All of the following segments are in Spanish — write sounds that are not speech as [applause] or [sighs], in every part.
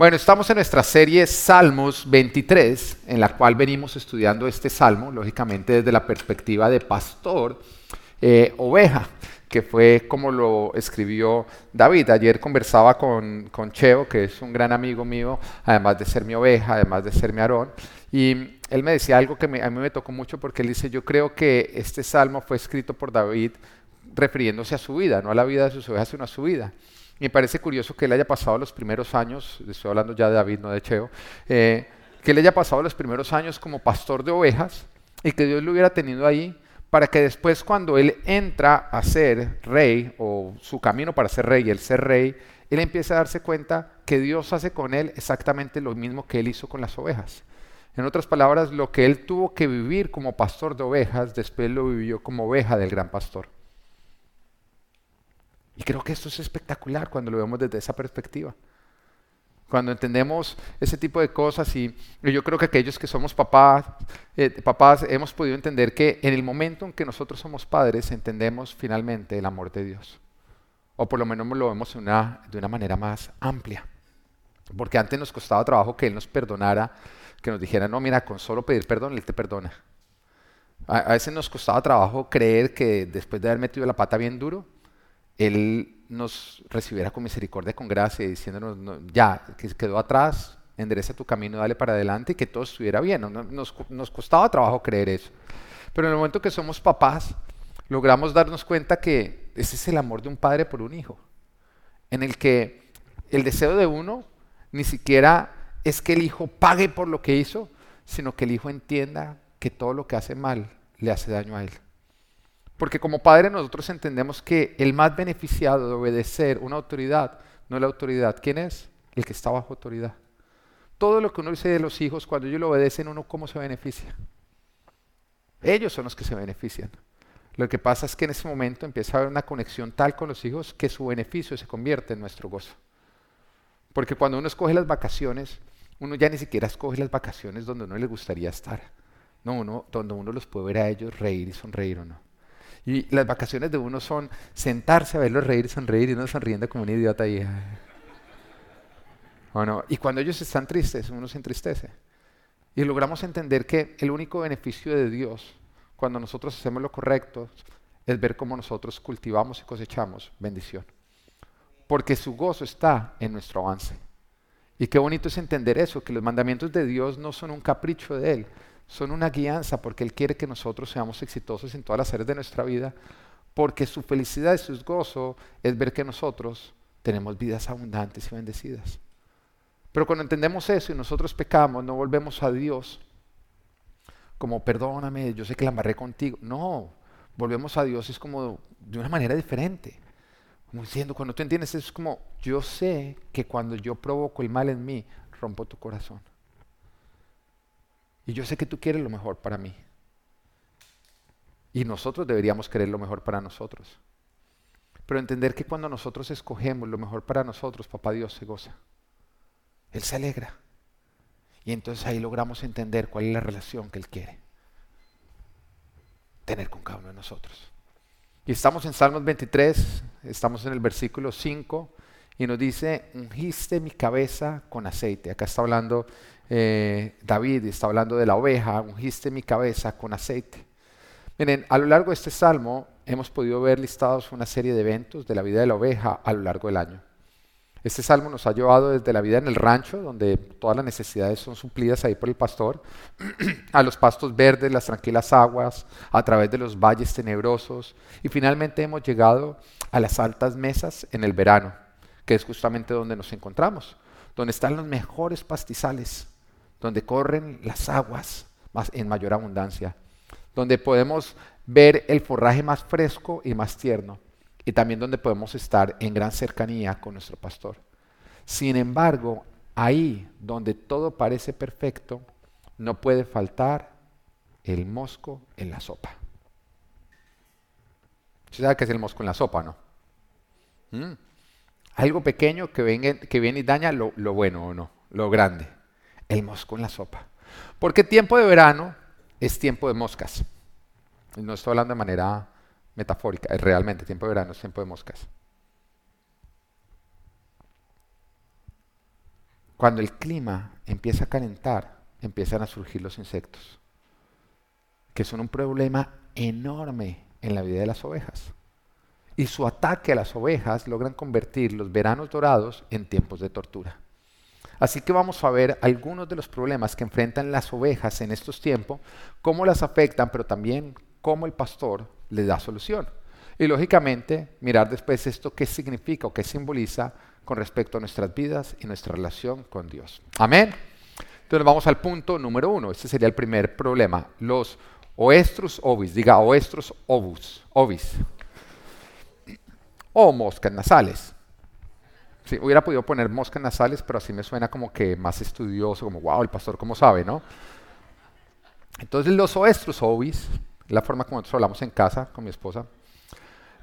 Bueno, estamos en nuestra serie Salmos 23, en la cual venimos estudiando este salmo, lógicamente desde la perspectiva de pastor, eh, oveja, que fue como lo escribió David. Ayer conversaba con, con Cheo, que es un gran amigo mío, además de ser mi oveja, además de ser mi Aarón, y él me decía algo que a mí me tocó mucho porque él dice, yo creo que este salmo fue escrito por David refiriéndose a su vida, no a la vida de sus ovejas, sino a su vida. Me parece curioso que él haya pasado los primeros años, estoy hablando ya de David, no de Cheo, eh, que él haya pasado los primeros años como pastor de ovejas y que Dios lo hubiera tenido ahí para que después cuando él entra a ser rey o su camino para ser rey, el ser rey, él empieza a darse cuenta que Dios hace con él exactamente lo mismo que él hizo con las ovejas. En otras palabras, lo que él tuvo que vivir como pastor de ovejas, después lo vivió como oveja del gran pastor. Y creo que esto es espectacular cuando lo vemos desde esa perspectiva. Cuando entendemos ese tipo de cosas y, yo creo que aquellos que somos papás, eh, papás hemos podido entender que en el momento en que nosotros somos padres entendemos finalmente el amor de Dios. O por lo menos lo vemos una, de una manera más amplia. Porque antes nos costaba trabajo que Él nos perdonara, que nos dijera, no, mira, con solo pedir perdón, Él te perdona. A, a veces nos costaba trabajo creer que después de haber metido la pata bien duro, él nos recibiera con misericordia, con gracia, diciéndonos, ya, que quedó atrás, endereza tu camino, dale para adelante y que todo estuviera bien. Nos, nos costaba trabajo creer eso. Pero en el momento que somos papás, logramos darnos cuenta que ese es el amor de un padre por un hijo, en el que el deseo de uno ni siquiera es que el hijo pague por lo que hizo, sino que el hijo entienda que todo lo que hace mal le hace daño a él. Porque como padre nosotros entendemos que el más beneficiado de obedecer una autoridad no es la autoridad. ¿Quién es? El que está bajo autoridad. Todo lo que uno dice de los hijos, cuando ellos lo obedecen, uno cómo se beneficia. Ellos son los que se benefician. Lo que pasa es que en ese momento empieza a haber una conexión tal con los hijos que su beneficio se convierte en nuestro gozo. Porque cuando uno escoge las vacaciones, uno ya ni siquiera escoge las vacaciones donde uno le gustaría estar. No, uno, donde uno los puede ver a ellos reír y sonreír o no. Y las vacaciones de uno son sentarse a verlos reír y sonreír y uno sonriendo como un idiota. ¿O Y cuando ellos están tristes, uno se entristece. Y logramos entender que el único beneficio de Dios cuando nosotros hacemos lo correcto es ver cómo nosotros cultivamos y cosechamos bendición. Porque su gozo está en nuestro avance. Y qué bonito es entender eso, que los mandamientos de Dios no son un capricho de Él, son una guianza porque Él quiere que nosotros seamos exitosos en todas las áreas de nuestra vida, porque su felicidad y su gozo es ver que nosotros tenemos vidas abundantes y bendecidas. Pero cuando entendemos eso y nosotros pecamos, no volvemos a Dios como perdóname, yo sé que la amarré contigo. No, volvemos a Dios es como de una manera diferente. Como diciendo, cuando tú entiendes eso es como, yo sé que cuando yo provoco el mal en mí, rompo tu corazón. Y yo sé que tú quieres lo mejor para mí. Y nosotros deberíamos querer lo mejor para nosotros. Pero entender que cuando nosotros escogemos lo mejor para nosotros, papá Dios se goza. Él se alegra. Y entonces ahí logramos entender cuál es la relación que Él quiere tener con cada uno de nosotros. Y estamos en Salmos 23, estamos en el versículo 5, y nos dice, ungiste mi cabeza con aceite. Acá está hablando eh, David está hablando de la oveja, ungiste mi cabeza con aceite. Miren, a lo largo de este salmo hemos podido ver listados una serie de eventos de la vida de la oveja a lo largo del año. Este salmo nos ha llevado desde la vida en el rancho, donde todas las necesidades son suplidas ahí por el pastor, [clears throat] a los pastos verdes, las tranquilas aguas, a través de los valles tenebrosos, y finalmente hemos llegado a las altas mesas en el verano, que es justamente donde nos encontramos, donde están los mejores pastizales, donde corren las aguas más, en mayor abundancia, donde podemos ver el forraje más fresco y más tierno, y también donde podemos estar en gran cercanía con nuestro pastor. Sin embargo, ahí donde todo parece perfecto, no puede faltar el mosco en la sopa. ¿Usted sabe qué es el mosco en la sopa, no? ¿Mm? Algo pequeño que, viene y daña lo, bueno o no, lo grande el mosco en la sopa. Porque tiempo de verano es tiempo de moscas. no estoy hablando de manera metafórica, es realmente tiempo de verano es tiempo de moscas. cuando el clima empieza a calentar, empiezan a surgir los insectos, que son un problema enorme en la vida de las ovejas. Y su ataque a las ovejas logran convertir los veranos dorados en tiempos de tortura. Así que vamos a ver algunos de los problemas que enfrentan las ovejas en estos tiempos, cómo las afectan, pero también cómo el pastor les da solución. Y lógicamente mirar después esto qué significa o qué simboliza con respecto a nuestras vidas y nuestra relación con Dios. Amén. Entonces vamos al punto número uno. Este sería el primer problema. Los oestrus ovis, diga oestrus ovus, ovis. O moscas nasales. Sí, hubiera podido poner moscas nasales, pero así me suena como que más estudioso, como wow, el pastor cómo sabe, ¿no? Entonces los oestrus ovis, la forma como nosotros hablamos en casa con mi esposa,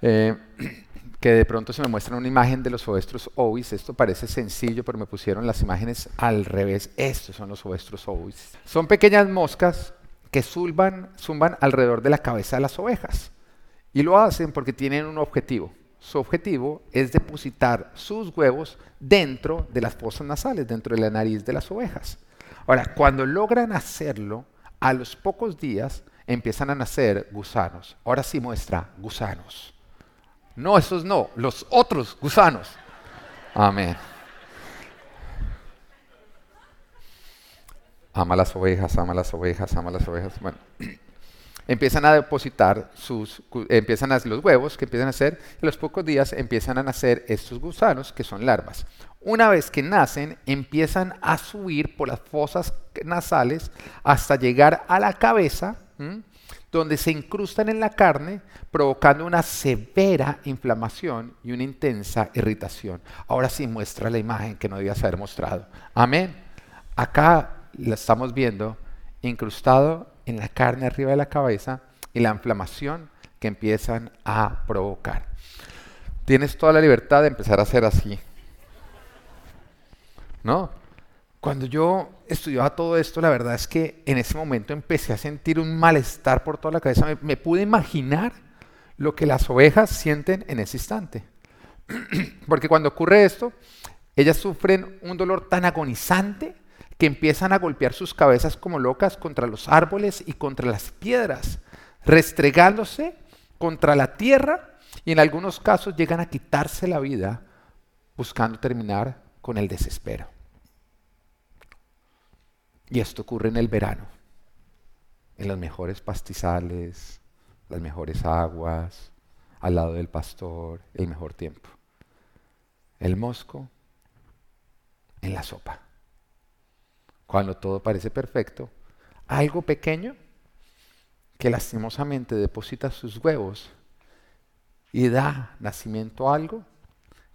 eh, [clears throat] que de pronto se me muestra una imagen de los oestros ovis. Esto parece sencillo, pero me pusieron las imágenes al revés. Estos son los oestros ovis. Son pequeñas moscas que zumban, zumban alrededor de la cabeza de las ovejas. Y lo hacen porque tienen un objetivo. Su objetivo es depositar sus huevos dentro de las fosas nasales, dentro de la nariz de las ovejas. Ahora, cuando logran hacerlo, a los pocos días empiezan a nacer gusanos. Ahora sí muestra gusanos. No, esos no, los otros gusanos. Amén. Ama las ovejas, ama las ovejas, ama las ovejas. Bueno, empiezan a depositar sus, empiezan los huevos que empiezan a hacer, y a los pocos días empiezan a nacer estos gusanos que son larvas. Una vez que nacen, empiezan a subir por las fosas nasales hasta llegar a la cabeza donde se incrustan en la carne, provocando una severa inflamación y una intensa irritación. Ahora sí muestra la imagen que no debías haber mostrado. Amén. Acá la estamos viendo incrustado en la carne arriba de la cabeza y la inflamación que empiezan a provocar. Tienes toda la libertad de empezar a hacer así. ¿No? Cuando yo estudiaba todo esto, la verdad es que en ese momento empecé a sentir un malestar por toda la cabeza. Me, pude imaginar lo que las ovejas sienten en ese instante. [clears throat] Porque cuando ocurre esto, ellas sufren un dolor tan agonizante que empiezan a golpear sus cabezas como locas contra los árboles y contra las piedras, restregándose contra la tierra y en algunos casos llegan a quitarse la vida buscando terminar con el desespero. Y esto ocurre en el verano, en los mejores pastizales, las mejores aguas, al lado del pastor, el mejor tiempo. El mosco en la sopa. Cuando todo parece perfecto, algo pequeño que lastimosamente deposita sus huevos y da nacimiento a algo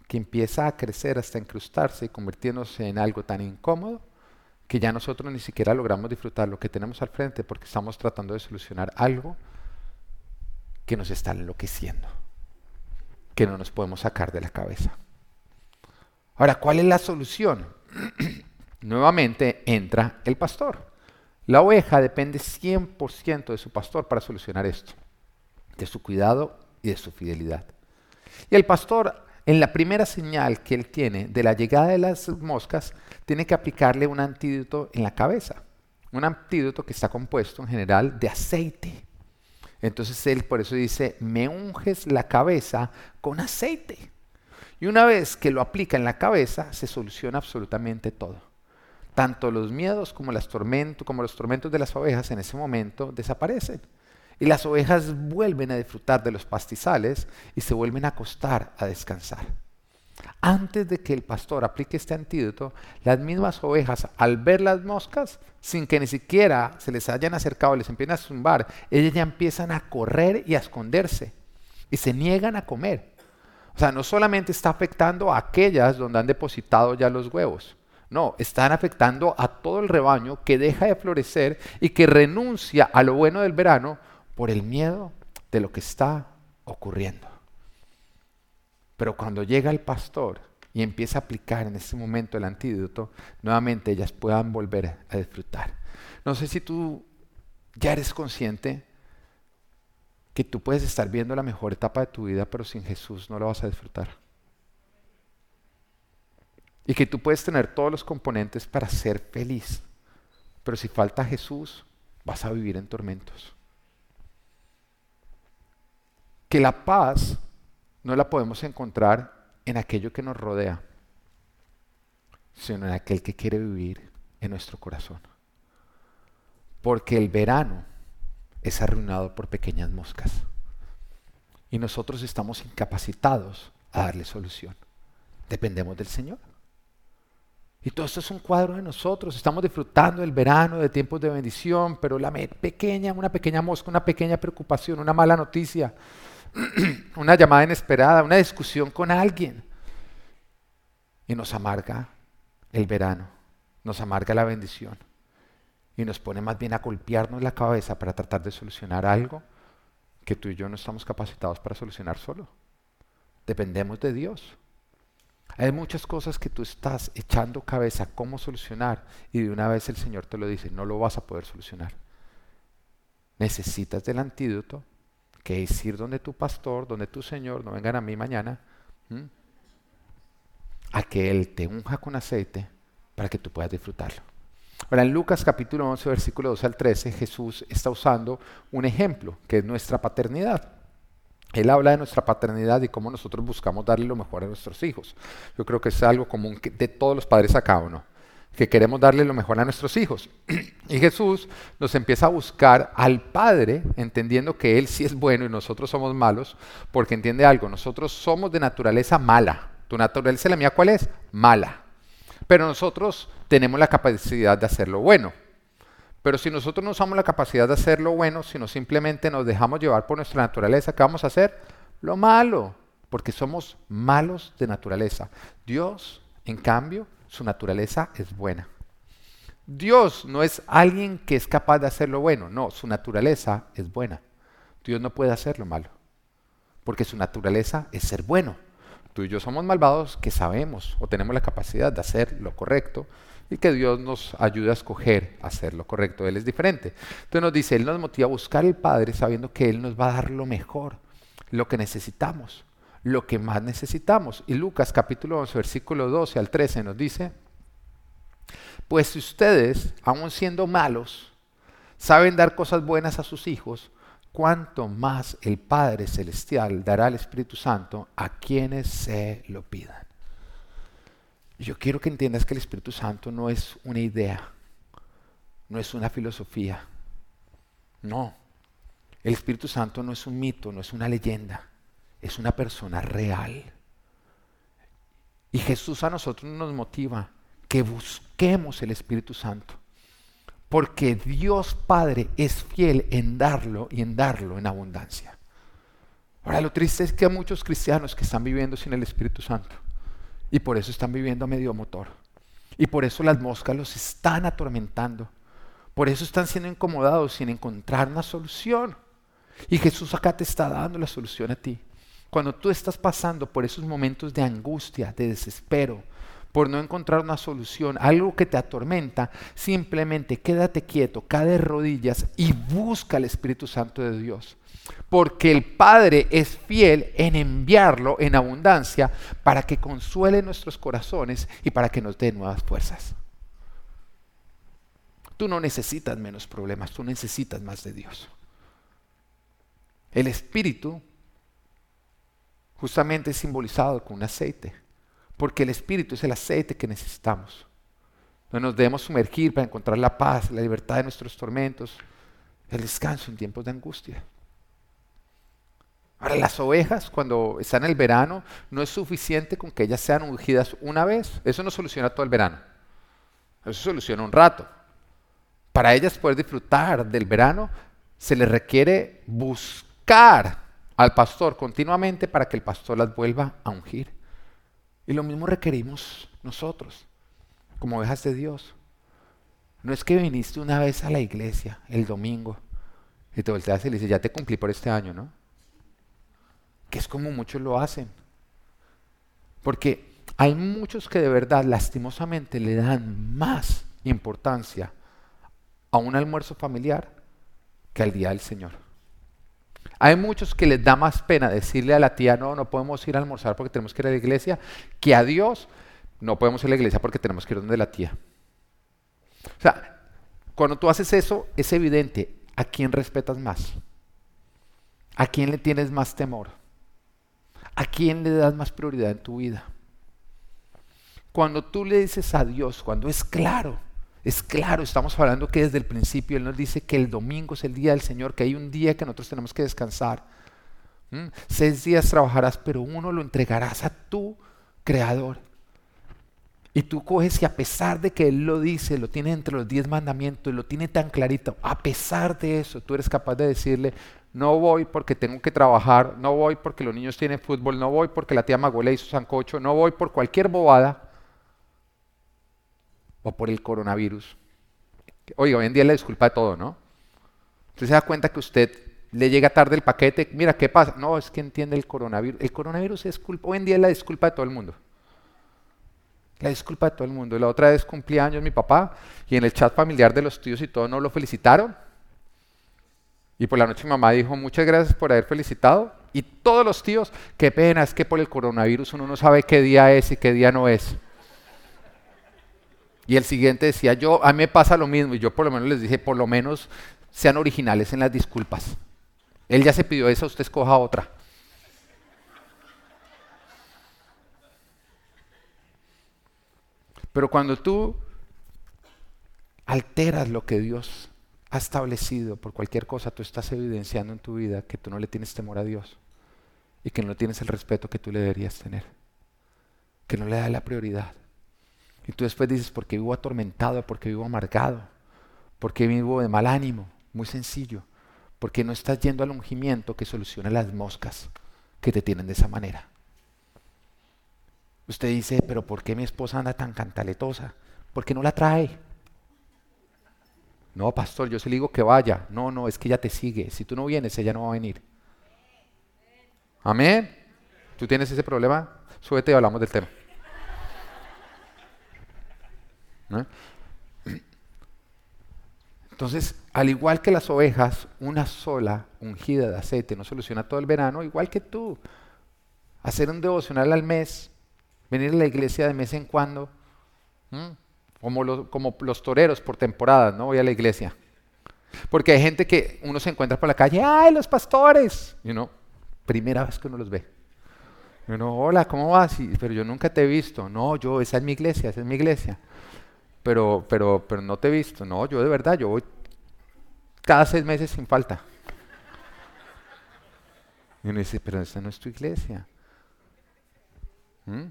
que empieza a crecer hasta incrustarse y convirtiéndose en algo tan incómodo que ya nosotros ni siquiera logramos disfrutar lo que tenemos al frente porque estamos tratando de solucionar algo que nos está enloqueciendo, que no nos podemos sacar de la cabeza. Ahora, ¿cuál es la solución? [clears throat] Nuevamente entra el pastor. La oveja depende 100% de su pastor para solucionar esto, de su cuidado y de su fidelidad. Y el pastor en la primera señal que él tiene de la llegada de las moscas, tiene que aplicarle un antídoto en la cabeza. Un antídoto que está compuesto en general de aceite. Entonces él por eso dice, me unges la cabeza con aceite. Y una vez que lo aplica en la cabeza, se soluciona absolutamente todo. Tanto los miedos como, los tormentos de las ovejas en ese momento desaparecen. Y las ovejas vuelven a disfrutar de los pastizales y se vuelven a acostar a descansar. Antes de que el pastor aplique este antídoto, las mismas ovejas, al ver las moscas, sin que ni siquiera se les hayan acercado, les empiezan a zumbar, ellas ya empiezan a correr y a esconderse y se niegan a comer. O sea, no solamente está afectando a aquellas donde han depositado ya los huevos, no, están afectando a todo el rebaño que deja de florecer y que renuncia a lo bueno del verano por el miedo de lo que está ocurriendo. Pero cuando llega el pastor y empieza a aplicar en ese momento el antídoto, nuevamente ellas puedan volver a disfrutar. No sé si tú ya eres consciente que tú puedes estar viendo la mejor etapa de tu vida, pero sin Jesús no lo vas a disfrutar. Y que tú puedes tener todos los componentes para ser feliz. Pero si falta Jesús, vas a vivir en tormentos. Que la paz no la podemos encontrar en aquello que nos rodea, sino en aquel que quiere vivir en nuestro corazón. Porque el verano es arruinado por pequeñas moscas. Y nosotros estamos incapacitados a darle solución. Dependemos del Señor. Y todo esto es un cuadro de nosotros. Estamos disfrutando del verano, de tiempos de bendición, pero la pequeña, una pequeña mosca, una pequeña preocupación, una mala noticia, [clears throat] una llamada inesperada, una discusión con alguien. Y nos amarga el verano, nos amarga la bendición. Y nos pone más bien a golpearnos la cabeza para tratar de solucionar algo que tú y yo no estamos capacitados para solucionar solo. Dependemos de Dios. Hay muchas cosas que tú estás echando cabeza cómo solucionar y de una vez el Señor te lo dice, no lo vas a poder solucionar. Necesitas del antídoto, que es ir donde tu pastor, donde tu Señor, no vengan a mí mañana, a que Él te unja con aceite para que tú puedas disfrutarlo. Ahora, en Lucas capítulo 11, versículo 2 al 13, Jesús está usando un ejemplo, que es nuestra paternidad. Él habla de nuestra paternidad y cómo nosotros buscamos darle lo mejor a nuestros hijos. Yo creo que es algo común de todos los padres acá, ¿o no? Que queremos darle lo mejor a nuestros hijos. [clears throat] Y Jesús nos empieza a buscar al Padre, entendiendo que Él sí es bueno y nosotros somos malos, porque entiende algo, nosotros somos de naturaleza mala. ¿Tu naturaleza la mía cuál es? Mala. Pero nosotros tenemos la capacidad de hacerlo bueno. Pero si nosotros no usamos la capacidad de hacer lo bueno, sino simplemente nos dejamos llevar por nuestra naturaleza, ¿qué vamos a hacer? Lo malo, porque somos malos de naturaleza. Dios, en cambio, su naturaleza es buena. Dios no es alguien que es capaz de hacer lo bueno, no, su naturaleza es buena. Dios no puede hacer lo malo, porque su naturaleza es ser bueno. Tú y yo somos malvados que sabemos o tenemos la capacidad de hacer lo correcto, y que Dios nos ayude a escoger hacer lo correcto. Él es diferente. Entonces nos dice, Él nos motiva a buscar al Padre sabiendo que Él nos va a dar lo mejor, lo que necesitamos, lo que más necesitamos. Y Lucas capítulo 11, versículo 12 al 13 nos dice, pues si ustedes, aun siendo malos, saben dar cosas buenas a sus hijos, cuánto más el Padre Celestial dará al Espíritu Santo a quienes se lo pidan. Yo quiero que entiendas que el Espíritu Santo no es una idea, no es una filosofía. No. El Espíritu Santo no es un mito, no es una leyenda, es una persona real. Y Jesús a nosotros nos motiva que busquemos el Espíritu Santo. Porque Dios Padre es fiel en darlo y en darlo en abundancia. Ahora lo triste es que hay muchos cristianos que están viviendo sin el Espíritu Santo. Y por eso están viviendo a medio motor. Y por eso las moscas los están atormentando. Por eso están siendo incomodados sin encontrar una solución. Y Jesús acá te está dando la solución a ti. Cuando tú estás pasando por esos momentos de angustia, de desespero, por no encontrar una solución, algo que te atormenta, simplemente quédate quieto, cae de rodillas y busca al Espíritu Santo de Dios porque el Padre es fiel en enviarlo en abundancia para que consuele nuestros corazones y para que nos dé nuevas fuerzas. Tú no necesitas menos problemas, tú necesitas más de Dios. El Espíritu justamente es simbolizado con un aceite, porque el Espíritu es el aceite que necesitamos. No nos debemos sumergir para encontrar la paz, la libertad de nuestros tormentos, el descanso en tiempos de angustia. Ahora, las ovejas, cuando están en el verano, no es suficiente con que ellas sean ungidas una vez. Eso no soluciona todo el verano. Eso soluciona un rato. Para ellas poder disfrutar del verano, se les requiere buscar al pastor continuamente para que el pastor las vuelva a ungir. Y lo mismo requerimos nosotros, como ovejas de Dios. No es que viniste una vez a la iglesia el domingo y te volteas y le dices, ya te cumplí por este año, ¿no? que es como muchos lo hacen. Porque hay muchos que de verdad, lastimosamente, le dan más importancia a un almuerzo familiar que al día del Señor. Hay muchos que les da más pena decirle a la tía, no, no podemos ir a almorzar porque tenemos que ir a la iglesia, que a Dios no podemos ir a la iglesia porque tenemos que ir donde la tía. O sea, cuando tú haces eso, es evidente a quién respetas más, a quién le tienes más temor, a quién le das más prioridad en tu vida. Cuando tú le dices a Dios, cuando es claro, es claro, estamos hablando que desde el principio Él nos dice que el domingo es el día del Señor, que hay un día que nosotros tenemos que descansar. ¿Mm? Seis días trabajarás, pero uno lo entregarás a tu Creador. Y tú coges y a pesar de que Él lo dice, lo tiene entre los diez mandamientos, lo tiene tan clarito, a pesar de eso, tú eres capaz de decirle, no voy porque tengo que trabajar, no voy porque los niños tienen fútbol, no voy porque la tía Magola hizo sancocho, no voy por cualquier bobada o por el coronavirus. Oiga, hoy en día le disculpa de todo, ¿no? Usted se da cuenta que usted le llega tarde el paquete, mira, ¿qué pasa? No, es que entiende el coronavirus. El coronavirus es culpa, hoy en día es la disculpa de todo el mundo. La disculpa de todo el mundo. La otra vez cumpleaños mi papá y en el chat familiar de los tíos y todo no lo felicitaron. Y por la noche mi mamá dijo, muchas gracias por haber felicitado. Y todos los tíos, qué pena, es que por el coronavirus uno no sabe qué día es y qué día no es. Y el siguiente decía, yo, a mí me pasa lo mismo, y yo por lo menos les dije, por lo menos sean originales en las disculpas. Él ya se pidió esa, usted escoja otra. Pero cuando tú alteras lo que Dios ha establecido por cualquier cosa, tú estás evidenciando en tu vida que tú no le tienes temor a Dios y que no tienes el respeto que tú le deberías tener, que no le das la prioridad. Y tú después dices, porque vivo atormentado, porque vivo amargado, porque vivo de mal ánimo. Muy sencillo, porque no estás yendo al ungimiento que soluciona las moscas que te tienen de esa manera. Usted dice, pero ¿por qué mi esposa anda tan cantaletosa? ¿Por qué no la trae? No, pastor, yo se le digo que vaya. No, no, es que ella te sigue. Si tú no vienes, ella no va a venir. Amén. ¿Tú tienes ese problema? Súbete y hablamos del tema. Entonces, al igual que las ovejas, una sola ungida de aceite no soluciona todo el verano, igual que tú. Hacer un devocional al mes, venir a la iglesia de mes en cuando, como, los, como los toreros por temporada, no voy a la iglesia. Porque hay gente que uno se encuentra por la calle, ¡ay, los pastores! Y uno, primera vez que uno los ve. Y uno, hola, ¿cómo vas? pero yo nunca te he visto. No, yo, esa es mi iglesia, esa es mi iglesia pero, pero, pero no te he visto. No, yo de verdad, yo voy cada seis meses sin falta. Y uno dice, pero esta no es tu iglesia. ¿Mm?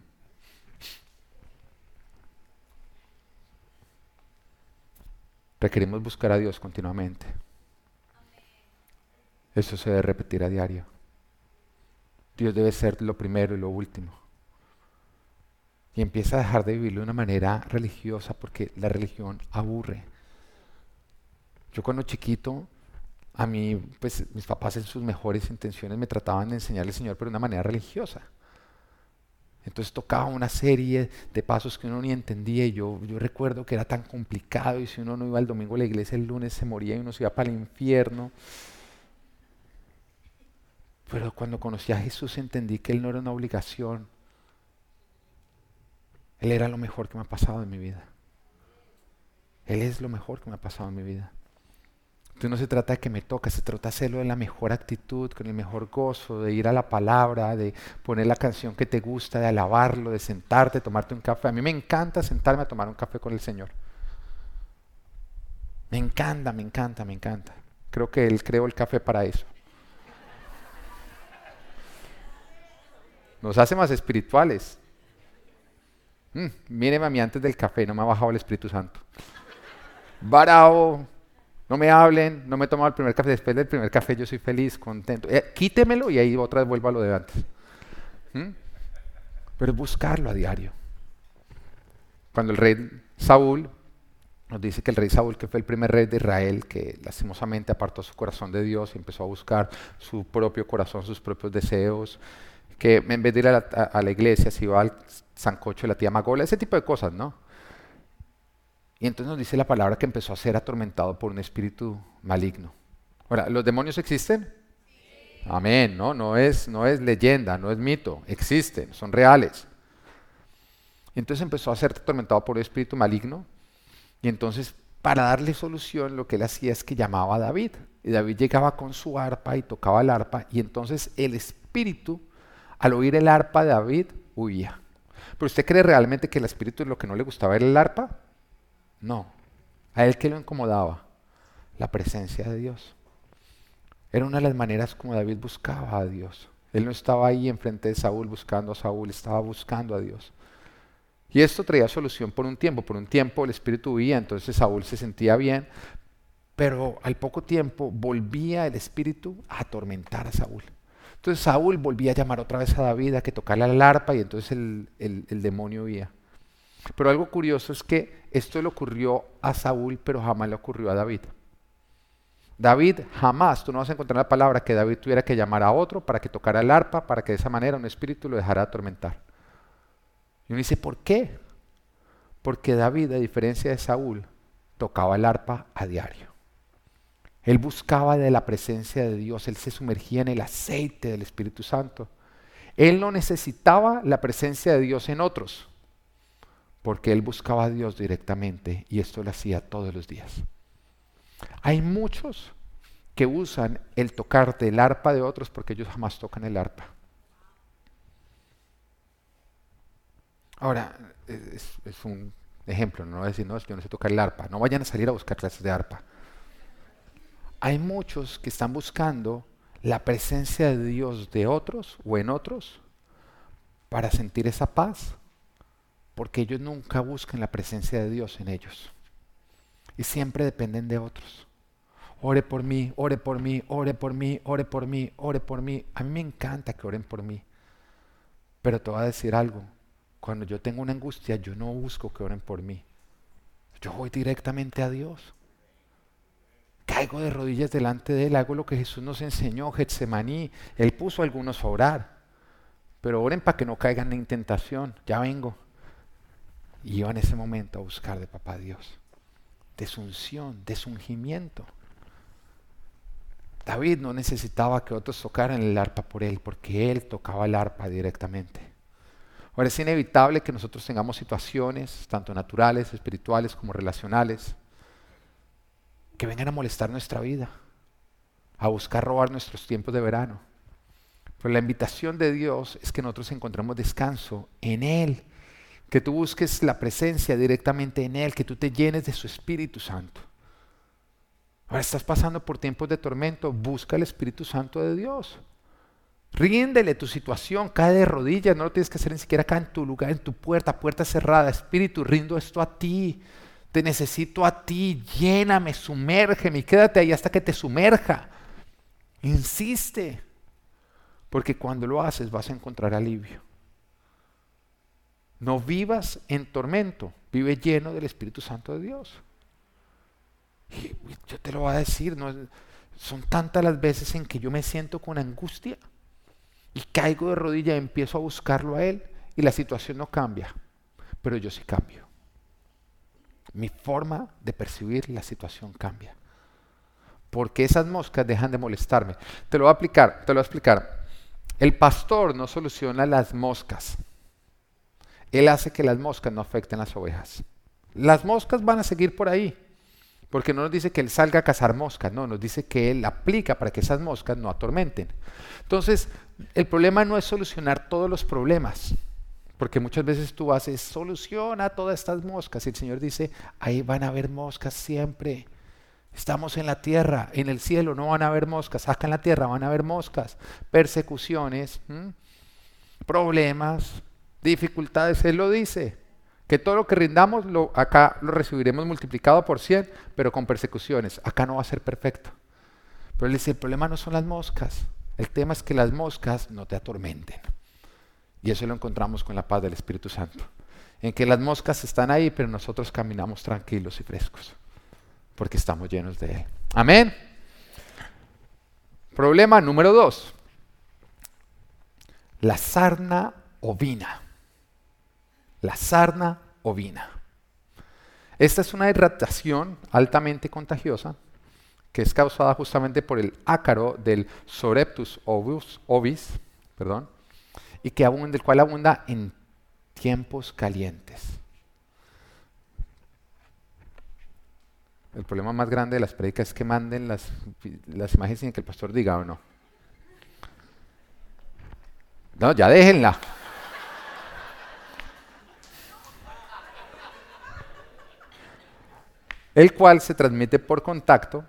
Requerimos buscar a Dios continuamente. Eso se debe repetir a diario. Dios debe ser lo primero y lo último y empieza a dejar de vivirlo de una manera religiosa porque la religión aburre. Yo cuando chiquito, a mí, pues mis papás en sus mejores intenciones me trataban de enseñar al Señor, pero de una manera religiosa. Entonces tocaba una serie de pasos que uno ni entendía y yo, yo recuerdo que era tan complicado y si uno no iba el domingo a la iglesia el lunes se moría y uno se iba para el infierno. Pero cuando conocí a Jesús entendí que Él no era una obligación, él era lo mejor que me ha pasado en mi vida. Él es lo mejor que me ha pasado en mi vida. Entonces no se trata de que me toque, se trata de hacerlo en la mejor actitud, con el mejor gozo, de ir a la palabra, de poner la canción que te gusta, de alabarlo, de sentarte, tomarte un café. A mí me encanta sentarme a tomar un café con el Señor. Me encanta, me encanta, me encanta. Creo que Él creó el café para eso. Nos hace más espirituales. Mm, míreme a mí antes del café, no me ha bajado el Espíritu Santo. Varao, no me hablen, no me he tomado el primer café. Después del primer café yo soy feliz, contento. Eh, quítemelo y ahí otra vez vuelvo a lo de antes. ¿Mm? Pero buscarlo a diario. Cuando el rey Saúl nos dice que el rey Saúl, que fue el primer rey de Israel, que lastimosamente apartó su corazón de Dios y empezó a buscar su propio corazón, sus propios deseos, que en vez de ir a la, iglesia se iba al sancocho de la tía Magola, ese tipo de cosas, ¿no? Y entonces nos dice la palabra que empezó a ser atormentado por un espíritu maligno. Ahora, ¿los demonios existen? Amén, ¿no? No es, no es leyenda, no es mito, existen, son reales. Y entonces empezó a ser atormentado por el espíritu maligno. Y entonces, para darle solución, lo que él hacía es que llamaba a David. Y David llegaba con su arpa y tocaba el arpa. Y entonces el espíritu, al oír el arpa de David, huía. ¿Pero usted cree realmente que el espíritu es lo que no le gustaba el arpa? No. A él que lo incomodaba, la presencia de Dios. Era una de las maneras como David buscaba a Dios. Él no estaba ahí enfrente de Saúl buscando a Saúl, estaba buscando a Dios. Y esto traía solución por un tiempo. Por un tiempo el espíritu huía, entonces Saúl se sentía bien, pero al poco tiempo volvía el espíritu a atormentar a Saúl. Entonces Saúl volvía a llamar otra vez a David a que tocara la arpa y entonces el, demonio huía. Pero algo curioso es que esto le ocurrió a Saúl, pero jamás le ocurrió a David. David jamás, tú no vas a encontrar la palabra que David tuviera que llamar a otro para que tocara el arpa, para que de esa manera un espíritu lo dejara atormentar. Y uno dice, ¿por qué? Porque David, a diferencia de Saúl, tocaba el arpa a diario. Él buscaba de la presencia de Dios, él se sumergía en el aceite del Espíritu Santo. Él no necesitaba la presencia de Dios en otros, porque él buscaba a Dios directamente y esto lo hacía todos los días. Hay muchos que usan el tocar del arpa de otros porque ellos jamás tocan el arpa. Ahora, es, un ejemplo, no voy a decir, no, yo no sé tocar el arpa. No vayan a salir a buscar clases de arpa. Hay muchos que están buscando la presencia de Dios de otros o en otros para sentir esa paz, porque ellos nunca buscan la presencia de Dios en ellos. Y siempre dependen de otros. Ore por mí, ore por mí, ore por mí, ore por mí, ore por mí. A mí me encanta que oren por mí. Pero te voy a decir algo. Cuando yo tengo una angustia, yo no busco que oren por mí. Yo voy directamente a Dios. Caigo de rodillas delante de Él, hago lo que Jesús nos enseñó, Getsemaní. Él puso a algunos a orar. Pero oren para que no caigan en tentación. Ya vengo. Y yo en ese momento a buscar de papá Dios. Desunción, desungimiento. David no necesitaba que otros tocaran el arpa por él, porque él tocaba el arpa directamente. Ahora es inevitable que nosotros tengamos situaciones, tanto naturales, espirituales como relacionales, que vengan a molestar nuestra vida, a buscar robar nuestros tiempos de verano. Pero la invitación de Dios es que nosotros encontremos descanso en Él, que tú busques la presencia directamente en Él, que tú te llenes de su Espíritu Santo. Ahora estás pasando por tiempos de tormento, busca el Espíritu Santo de Dios. Ríndele tu situación, cae de rodillas, no lo tienes que hacer ni siquiera acá en tu lugar, en tu puerta, puerta cerrada. Espíritu, rindo esto a ti. Te necesito a ti, lléname, sumérgeme y quédate ahí hasta que te sumerja. Insiste, porque cuando lo haces vas a encontrar alivio. No vivas en tormento, vive lleno del Espíritu Santo de Dios. Y yo te lo voy a decir, no, son tantas las veces en que yo me siento con angustia y caigo de rodilla y empiezo a buscarlo a Él y la situación no cambia, pero yo sí cambio. Mi forma de percibir la situación cambia. Porque esas moscas dejan de molestarme. Te lo voy a aplicar, te lo voy a explicar. El pastor no soluciona las moscas. Él hace que las moscas no afecten las ovejas. Las moscas van a seguir por ahí. Porque no nos dice que Él salga a cazar moscas, no, nos dice que Él aplica para que esas moscas no atormenten. Entonces, el problema no es solucionar todos los problemas, porque muchas veces tú haces, soluciona todas estas moscas, y el Señor dice, ahí van a haber moscas siempre. Estamos en la tierra, en el cielo no van a haber moscas, acá en la tierra van a haber moscas, persecuciones, problemas, dificultades, Él lo dice. Que todo lo que rindamos lo, acá lo recibiremos multiplicado por 100, pero con persecuciones. Acá no va a ser perfecto. Pero él dice, el problema no son las moscas. El tema es que las moscas no te atormenten. Y eso lo encontramos con la paz del Espíritu Santo. En que las moscas están ahí, pero nosotros caminamos tranquilos y frescos. Porque estamos llenos de Él. Amén. Problema número dos. La sarna ovina la sarna ovina. Esta es una irritación altamente contagiosa que es causada justamente por el ácaro del Soreptus ovis, perdón, y que abunda, del cual abunda en tiempos calientes. El problema más grande de las prédicas es que manden las imágenes sin que el pastor diga o no. No, ya déjenla. El cual se transmite por contacto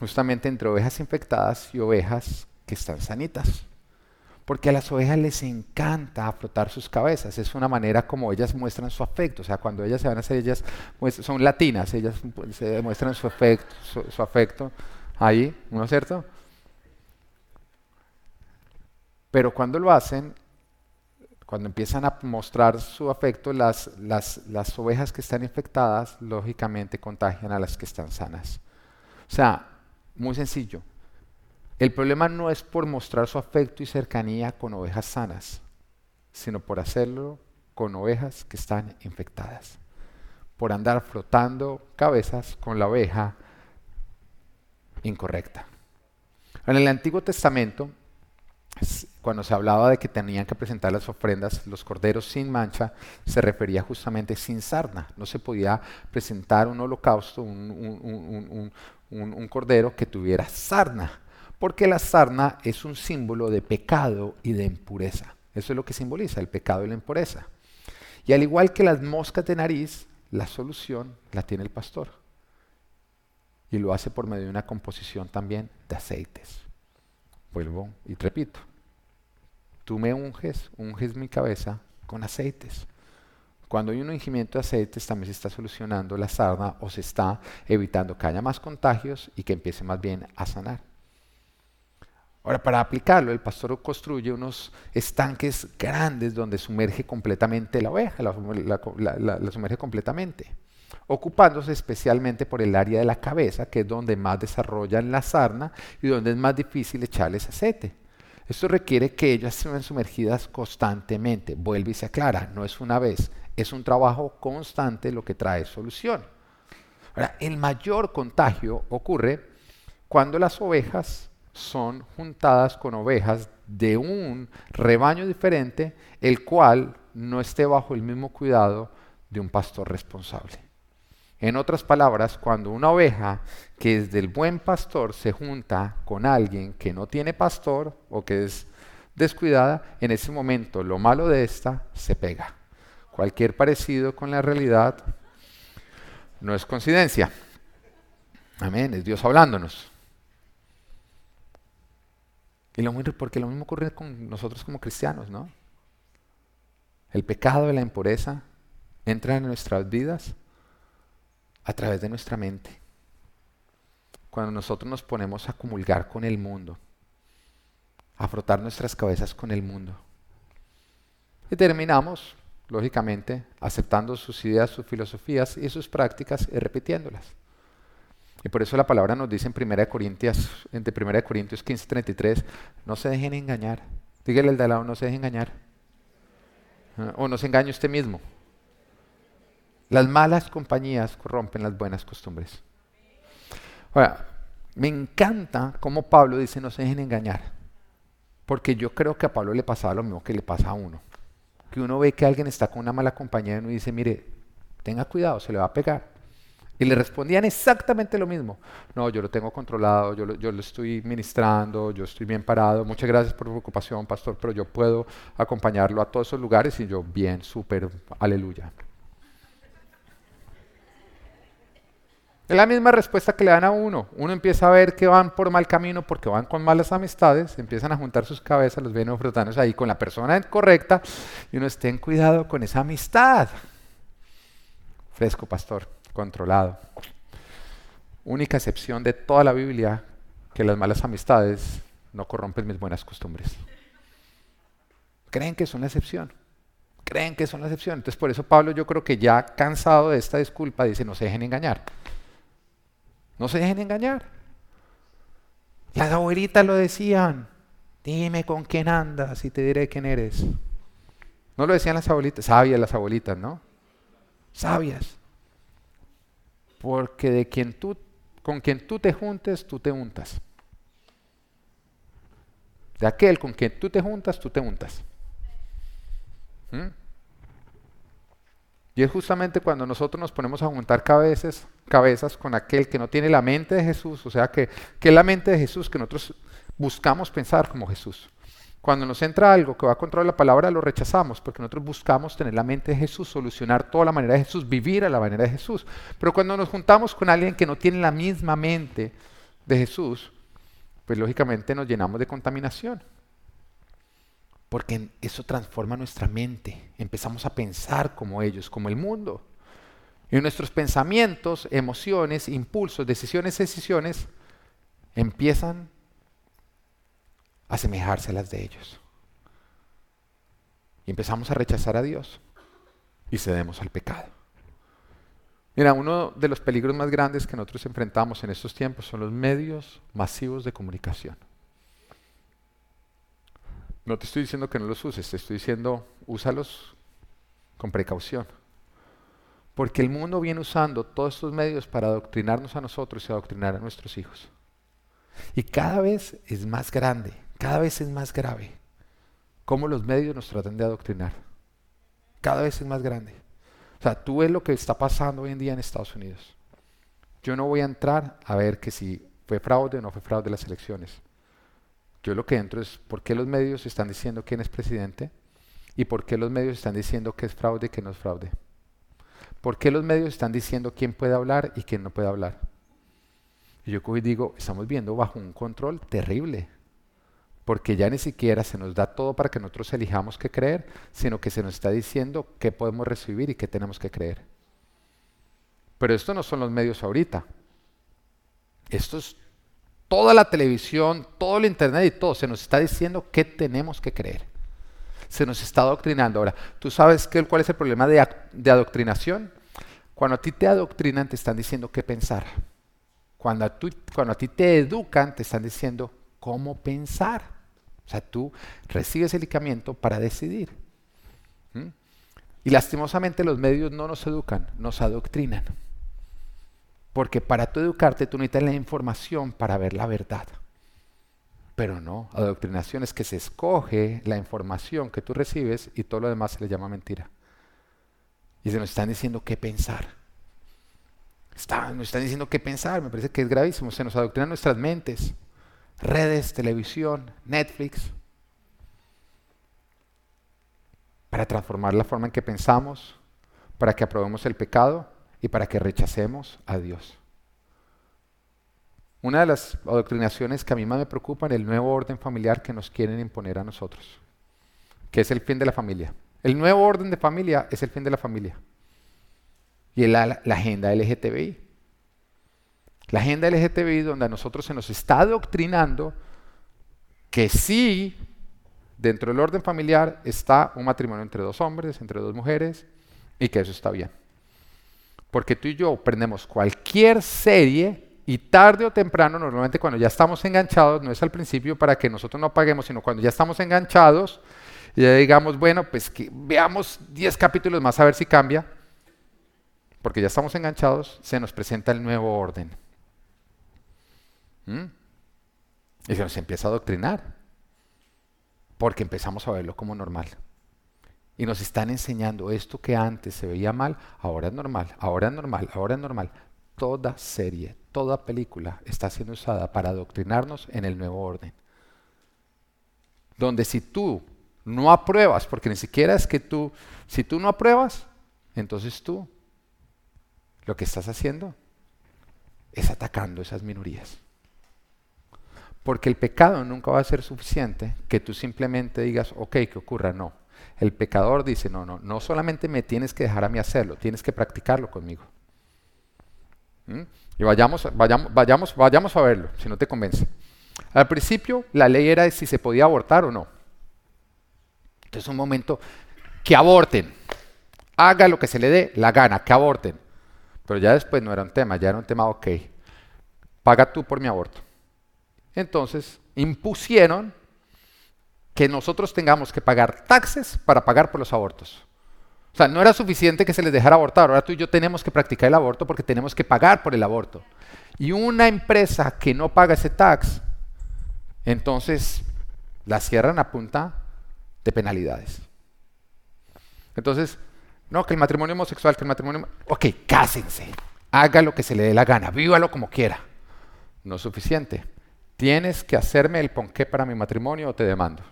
justamente entre ovejas infectadas y ovejas que están sanitas. Porque a las ovejas les encanta frotar sus cabezas. Es una manera como ellas muestran su afecto. O sea, cuando ellas se van a hacer, ellas son latinas, ellas se muestran su afecto, su, afecto ahí, ¿no es cierto? Pero cuando lo hacen, cuando empiezan a mostrar su afecto, las, las, las ovejas que están infectadas, lógicamente contagian a las que están sanas. O sea, muy sencillo. El problema no es por mostrar su afecto y cercanía con ovejas sanas, sino por hacerlo con ovejas que están infectadas, por andar frotando cabezas con la oveja incorrecta. En el Antiguo Testamento, cuando se hablaba de que tenían que presentar las ofrendas, los corderos sin mancha, se refería justamente sin sarna. No se podía presentar un holocausto, un, un cordero que tuviera sarna porque la sarna es un símbolo de pecado y de impureza. Eso es lo que simboliza el pecado y la impureza. Y al igual que las moscas de nariz, la solución la tiene el pastor. Y lo hace por medio de una composición también de aceites. Vuelvo y repito. Tú me unges, unges mi cabeza con aceites. Cuando hay un ungimiento de aceites también se está solucionando la sarna o se está evitando que haya más contagios y que empiece más bien a sanar. Ahora, para aplicarlo, el pastor construye unos estanques grandes donde sumerge completamente la oveja, la, sumerge completamente, ocupándose especialmente por el área de la cabeza, que es donde más desarrollan la sarna y donde es más difícil echarles aceite. Esto requiere que ellas sean sumergidas constantemente. Vuelve y se aclara, no es una vez, es un trabajo constante lo que trae solución. Ahora, el mayor contagio ocurre cuando las ovejas son juntadas con ovejas de un rebaño diferente, el cual no esté bajo el mismo cuidado de un pastor responsable. En otras palabras, cuando una oveja que es del buen pastor se junta con alguien que no tiene pastor o que es descuidada, en ese momento lo malo de esta se pega. Cualquier parecido con la realidad no es coincidencia. Amén, es Dios hablándonos. Y lo porque lo mismo ocurre con nosotros como cristianos, ¿no? El pecado de la impureza entra en nuestras vidas a través de nuestra mente. Cuando nosotros nos ponemos a comulgar con el mundo, a frotar nuestras cabezas con el mundo. Y terminamos, lógicamente, aceptando sus ideas, sus filosofías y sus prácticas y repitiéndolas. Y por eso la palabra nos dice en 1 Corintios, entre 1 Corintios 15, 33, no se dejen engañar. Dígale al de al lado, no se dejen engañar. Ah, o no se engañe usted mismo. Las malas compañías corrompen las buenas costumbres. Ahora, me encanta cómo Pablo dice no se dejen engañar. Porque yo creo que a Pablo le pasaba lo mismo que le pasa a uno. Que uno ve que alguien está con una mala compañía y uno dice, mire, tenga cuidado, se le va a pegar. Y le respondían exactamente lo mismo. No, yo lo tengo controlado, yo lo, yo lo estoy ministrando, yo estoy bien parado. Muchas gracias por su ocupación, pastor, pero yo puedo acompañarlo a todos esos lugares y yo bien, súper, aleluya. Es la misma respuesta que le dan a uno. Uno empieza a ver que van por mal camino porque van con malas amistades, empiezan a juntar sus cabezas, los ven frotándose ahí con la persona correcta y uno esté en cuidado con esa amistad. Fresco, pastor controlado. Única excepción de toda la Biblia que las malas amistades no corrompen mis buenas costumbres. Creen que es una excepción. Creen que es una excepción. Entonces por eso Pablo yo creo que ya cansado de esta disculpa dice no se dejen engañar. No se dejen engañar. Las abuelitas lo decían. Dime con quién andas y te diré quién eres. No lo decían las abuelitas, sabias las abuelitas, ¿no? Sabias. Porque de quien tú, con quien tú te juntes, tú te untas. De aquel con quien tú te juntas, tú te untas. ¿Mm? Y es justamente cuando nosotros nos ponemos a juntar cabezas, cabezas con aquel que no tiene la mente de Jesús, o sea, que, que es la mente de Jesús, que nosotros buscamos pensar como Jesús. Cuando nos entra algo que va contra la palabra, lo rechazamos, porque nosotros buscamos tener la mente de Jesús, solucionar toda la manera de Jesús, vivir a la manera de Jesús. Pero cuando nos juntamos con alguien que no tiene la misma mente de Jesús, pues lógicamente nos llenamos de contaminación. Porque eso transforma nuestra mente. Empezamos a pensar como ellos, como el mundo. Y nuestros pensamientos, emociones, impulsos, decisiones, decisiones empiezan asemejarse a las de ellos. Y empezamos a rechazar a Dios y cedemos al pecado. Mira, uno de los peligros más grandes que nosotros enfrentamos en estos tiempos son los medios masivos de comunicación. No te estoy diciendo que no los uses, te estoy diciendo úsalos con precaución. Porque el mundo viene usando todos estos medios para adoctrinarnos a nosotros y adoctrinar a nuestros hijos. Y cada vez es más grande, cada vez es más grave cómo los medios nos tratan de adoctrinar. Cada vez es más grande. O sea, tú ves lo que está pasando hoy en día en Estados Unidos. Yo no voy a entrar a ver que si fue fraude o no fue fraude las elecciones. Yo lo que entro es por qué los medios están diciendo quién es presidente y por qué los medios están diciendo que es fraude y que no es fraude. ¿Por qué los medios están diciendo quién puede hablar y quién no puede hablar? Y yo digo, estamos viendo bajo un control terrible porque ya ni siquiera se nos da todo para que nosotros elijamos qué creer, sino que se nos está diciendo qué podemos recibir y qué tenemos que creer. Pero esto no son los medios ahorita. Esto es toda la televisión, todo el internet y todo. Se nos está diciendo qué tenemos que creer. Se nos está adoctrinando. Ahora, ¿tú sabes qué, cuál es el problema de, adoctrinación? Cuando a ti te adoctrinan, te están diciendo qué pensar. Cuando a, cuando a ti te educan, te están diciendo cómo pensar. O sea, tú recibes el medicamento para decidir. Y lastimosamente los medios no nos educan, nos adoctrinan. Porque para tú educarte tú necesitas la información para ver la verdad. Pero no, adoctrinación es que se escoge la información que tú recibes y todo lo demás se le llama mentira. Y se nos están diciendo qué pensar. nos están diciendo qué pensar, me parece que es gravísimo. Se nos adoctrinan nuestras mentes redes, televisión, Netflix, para transformar la forma en que pensamos, para que aprobemos el pecado y para que rechacemos a Dios. Una de las adoctrinaciones que a mí más me preocupan es el nuevo orden familiar que nos quieren imponer a nosotros, que es el fin de la familia. El nuevo orden de familia es el fin de la familia. Y la, la agenda LGTBI. La agenda LGTBI donde a nosotros se nos está adoctrinando que sí, dentro del orden familiar está un matrimonio entre dos hombres, entre dos mujeres, y que eso está bien. Porque tú y yo prendemos cualquier serie y tarde o temprano, normalmente cuando ya estamos enganchados, no es al principio para que nosotros no apaguemos, sino cuando ya estamos enganchados, y ya digamos, bueno, pues que veamos 10 capítulos más a ver si cambia, porque ya estamos enganchados, se nos presenta el nuevo orden. ¿Mm? Y se nos empieza a adoctrinar, porque empezamos a verlo como normal. Y nos están enseñando esto que antes se veía mal, ahora es normal, ahora es normal, ahora es normal. Toda serie, toda película está siendo usada para adoctrinarnos en el nuevo orden. Donde si tú no apruebas, porque ni siquiera es que tú, si tú no apruebas, entonces tú lo que estás haciendo es atacando esas minorías. Porque el pecado nunca va a ser suficiente que tú simplemente digas, ok, que ocurra. No. El pecador dice, no, no, no solamente me tienes que dejar a mí hacerlo, tienes que practicarlo conmigo. ¿Mm? Y vayamos, vayamos, vayamos, vayamos a verlo, si no te convence. Al principio la ley era de si se podía abortar o no. Entonces un momento, que aborten. Haga lo que se le dé la gana, que aborten. Pero ya después no era un tema, ya era un tema, ok, paga tú por mi aborto. Entonces impusieron que nosotros tengamos que pagar taxes para pagar por los abortos. O sea, no era suficiente que se les dejara abortar, ahora tú y yo tenemos que practicar el aborto porque tenemos que pagar por el aborto. Y una empresa que no paga ese tax, entonces la cierran a punta de penalidades. Entonces, No, que el matrimonio homosexual, que el matrimonio... Ok, cásense. Haga lo que se le dé la gana, vívalo como quiera. No es suficiente. Tienes que hacerme el ponqué para mi matrimonio o te demando.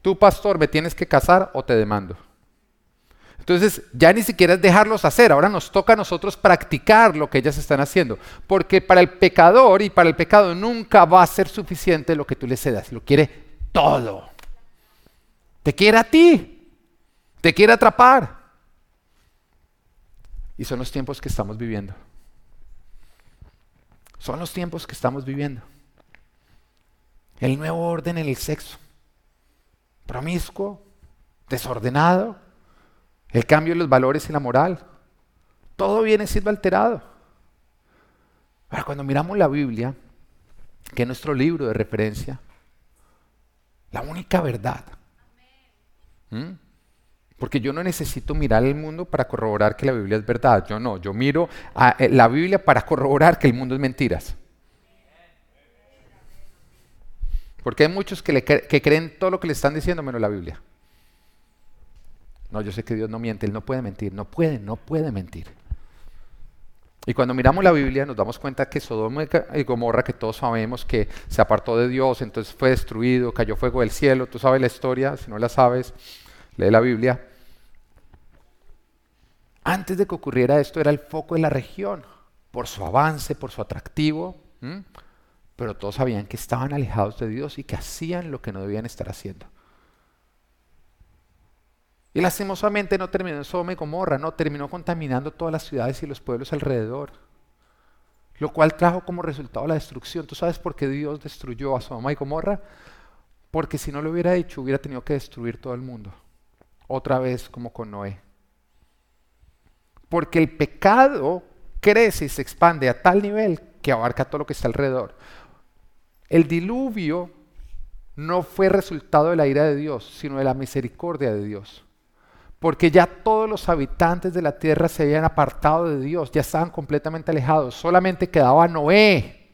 Tú, pastor, me tienes que casar o te demando. Entonces, ya ni siquiera es dejarlos hacer, ahora nos toca a nosotros practicar lo que ellas están haciendo. Porque para el pecador y para el pecado nunca va a ser suficiente lo que tú le cedas, lo quiere todo. Te quiere a ti, te quiere atrapar. Y son los tiempos que estamos viviendo. Son los tiempos que estamos viviendo. El nuevo orden en el sexo. Promiscuo, desordenado, el cambio en los valores y la moral. Todo viene siendo alterado. Ahora, cuando miramos la Biblia, que es nuestro libro de referencia, la única verdad. Porque yo no necesito mirar el mundo para corroborar que la Biblia es verdad. Yo no, yo miro a eh, la Biblia para corroborar que el mundo es mentiras. Porque hay muchos que, creen todo lo que le están diciendo menos la Biblia. No, yo sé que Dios no miente, Él no puede mentir, no puede, no puede mentir. Y cuando miramos la Biblia nos damos cuenta que Sodoma y Gomorra, que todos sabemos que se apartó de Dios, entonces fue destruido, cayó fuego del cielo, tú sabes la historia, si no la sabes, lee la Biblia. Antes de que ocurriera esto era el foco de la región, por su avance, por su atractivo, pero todos sabían que estaban alejados de Dios y que hacían lo que no debían estar haciendo. Y lastimosamente no terminó en Sodoma y Gomorra, no, terminó contaminando todas las ciudades y los pueblos alrededor. Lo cual trajo como resultado la destrucción. ¿Tú sabes por qué Dios destruyó a Sodoma y Gomorra? Porque si no lo hubiera hecho, hubiera tenido que destruir todo el mundo. Otra vez como con Noé. Porque el pecado crece y se expande a tal nivel que abarca todo lo que está alrededor. El diluvio no fue resultado de la ira de Dios, sino de la misericordia de Dios porque ya todos los habitantes de la tierra se habían apartado de Dios, ya estaban completamente alejados, solamente quedaba Noé.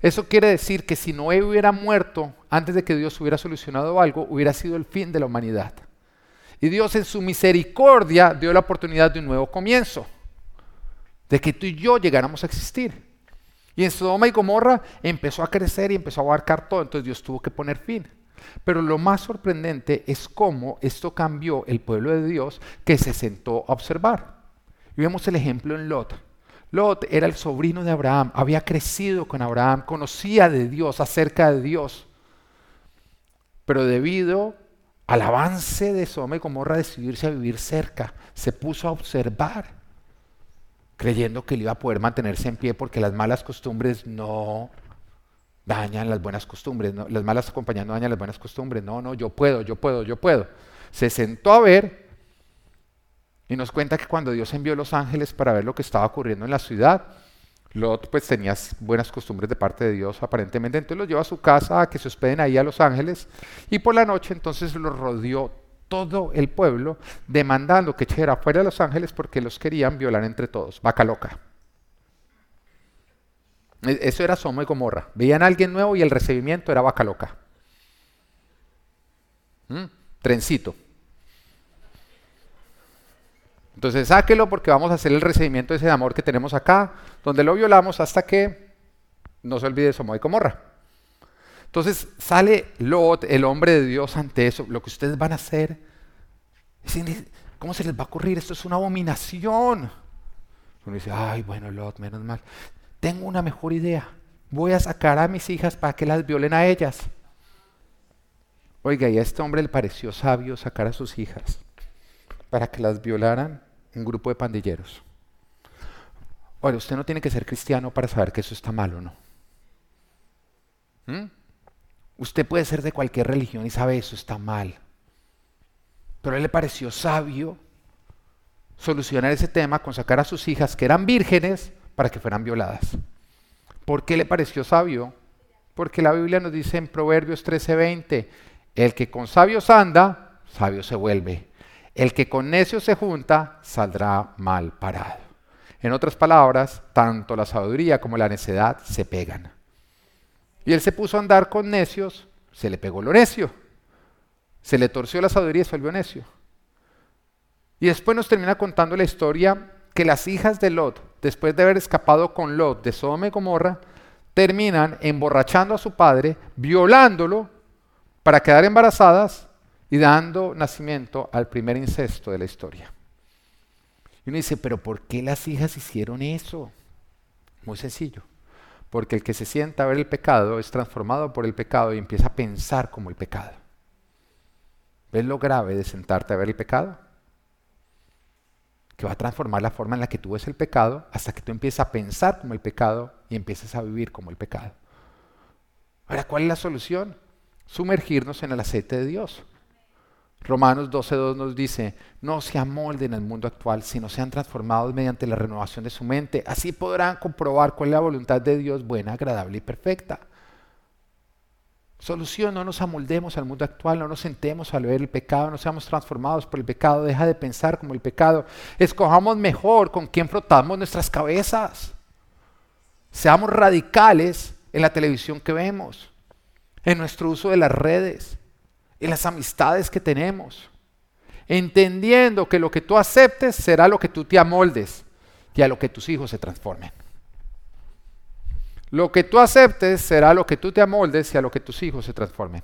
Eso quiere decir que si Noé hubiera muerto antes de que Dios hubiera solucionado algo, hubiera sido el fin de la humanidad. Y Dios en su misericordia dio la oportunidad de un nuevo comienzo, de que tú y yo llegáramos a existir. Y en Sodoma y Gomorra empezó a crecer y empezó a abarcar todo, entonces Dios tuvo que poner fin. Pero lo más sorprendente es cómo esto cambió el pueblo de Dios que se sentó a observar. Vemos el ejemplo en Lot. Lot era el sobrino de Abraham, había crecido con Abraham, conocía de Dios, acerca de Dios. Pero debido al avance de Sodoma y Gomorra decidirse a vivir cerca, se puso a observar, creyendo que él iba a poder mantenerse en pie porque las malas costumbres no dañan las buenas costumbres, las malas compañías no dañan las buenas costumbres, no, no, yo puedo, yo puedo, yo puedo. Se sentó a ver y nos cuenta que cuando Dios envió los ángeles para ver lo que estaba ocurriendo en la ciudad, Lot pues tenía buenas costumbres de parte de Dios aparentemente, entonces los llevó a su casa a que se hospeden ahí a los ángeles y por la noche entonces los rodeó todo el pueblo demandando que echara fuera a los ángeles porque los querían violar entre todos, vaca loca. E, eso era Somo y Gomorra. Veían a alguien nuevo y el recibimiento era vaca loca. ¿Mm? Trencito. Entonces sáquelo porque vamos a hacer el recibimiento de ese amor que tenemos acá, donde lo violamos hasta que no se olvide Somo y Gomorra. Entonces sale Lot, el hombre de Dios, ante eso. Lo que ustedes van a hacer, ¿cómo se les va a ocurrir? Esto es una abominación. Uno dice, ay, bueno, Lot, menos mal tengo una mejor idea. Voy a sacar a mis hijas para que las violen a ellas. Oiga, y a este hombre le pareció sabio sacar a sus hijas para que las violaran un grupo de pandilleros. Oye, usted no tiene que ser cristiano para saber que eso está mal o no. ¿Mm? Usted puede ser de cualquier religión y sabe eso está mal. Pero a él le pareció sabio solucionar ese tema con sacar a sus hijas que eran vírgenes para que fueran violadas. ¿Por qué le pareció sabio? Porque la Biblia nos dice en Proverbios 13:20, el que con sabios anda, sabio se vuelve. El que con necios se junta, saldrá mal parado. En otras palabras, tanto la sabiduría como la necedad se pegan. Y él se puso a andar con necios, se le pegó lo necio. Se le torció la sabiduría y se volvió necio. Y después nos termina contando la historia que las hijas de Lot, después de haber escapado con Lot de Sodoma y Gomorra, terminan emborrachando a su padre, violándolo para quedar embarazadas y dando nacimiento al primer incesto de la historia. Y uno dice, pero ¿por qué las hijas hicieron eso? Muy sencillo. Porque el que se sienta a ver el pecado es transformado por el pecado y empieza a pensar como el pecado. ¿Ves lo grave de sentarte a ver el pecado? Que va a transformar la forma en la que tú ves el pecado hasta que tú empieces a pensar como el pecado y empieces a vivir como el pecado. Ahora, ¿cuál es la solución? Sumergirnos en el aceite de Dios. Romanos 12.2 nos dice, no se amolden al mundo actual, sino sean transformados mediante la renovación de su mente. Así podrán comprobar cuál es la voluntad de Dios buena, agradable y perfecta. Solución, no nos amoldemos al mundo actual, no nos sentemos a ver el pecado, no seamos transformados por el pecado, deja de pensar como el pecado. Escojamos mejor con quién frotamos nuestras cabezas. Seamos radicales en la televisión que vemos, en nuestro uso de las redes, en las amistades que tenemos, entendiendo que lo que tú aceptes será lo que tú te amoldes y a lo que tus hijos se transformen. Lo que tú aceptes será lo que tú te amoldes y a lo que tus hijos se transformen.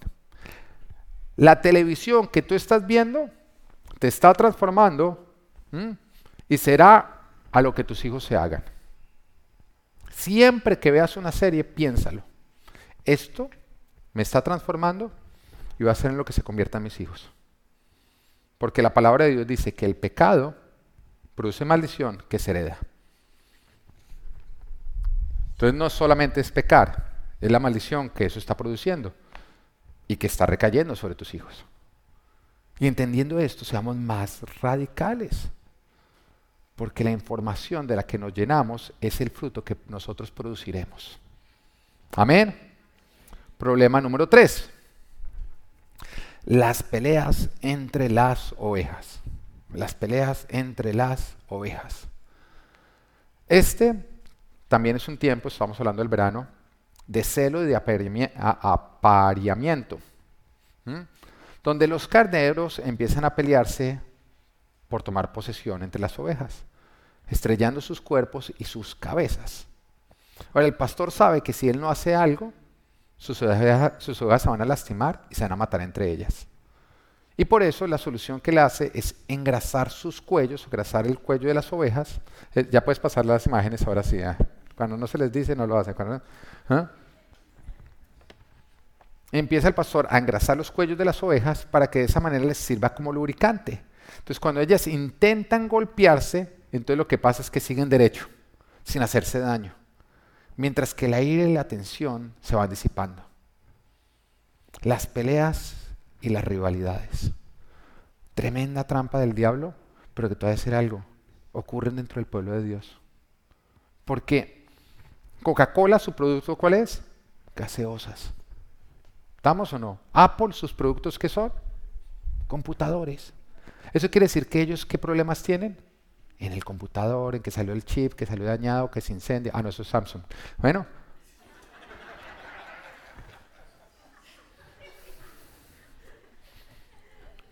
La televisión que tú estás viendo te está transformando y será a lo que tus hijos se hagan. Siempre que veas una serie, piénsalo. Esto me está transformando y va a ser en lo que se conviertan mis hijos. Porque la palabra de Dios dice que el pecado produce maldición que se hereda. Entonces no solamente es pecar, es la maldición que eso está produciendo y que está recayendo sobre tus hijos. Y entendiendo esto, seamos más radicales. Porque la información de la que nos llenamos es el fruto que nosotros produciremos. Amén. Problema número tres las peleas entre las ovejas. Las peleas entre las ovejas. Este también es un tiempo, estamos hablando del verano, de celo y de apareamiento, donde los carneros empiezan a pelearse por tomar posesión entre las ovejas, estrellando sus cuerpos y sus cabezas. Ahora, el pastor sabe que si él no hace algo, sus ovejas, se van a lastimar y se van a matar entre ellas. Y por eso la solución que le hace es engrasar sus cuellos, engrasar el cuello de las ovejas. Eh, ya puedes pasar las imágenes ahora sí. ¿eh? Cuando no se les dice, no lo hacen. ¿eh? Empieza el pastor a engrasar los cuellos de las ovejas para que de esa manera les sirva como lubricante. Entonces cuando ellas intentan golpearse, entonces lo que pasa es que siguen derecho, sin hacerse daño mientras que el aire y la tensión se van disipando. Las peleas y las rivalidades. Tremenda trampa del diablo, pero que te voy a decir algo, ocurren dentro del pueblo de Dios. Porque Coca-Cola, su producto, ¿cuál es? Gaseosas. ¿Estamos o no? Apple, sus productos, ¿qué son? Computadores. ¿Eso quiere decir que ellos qué problemas tienen? En el computador, en que salió el chip, que salió dañado, que se incendia. Ah, no, eso es Samsung. Bueno.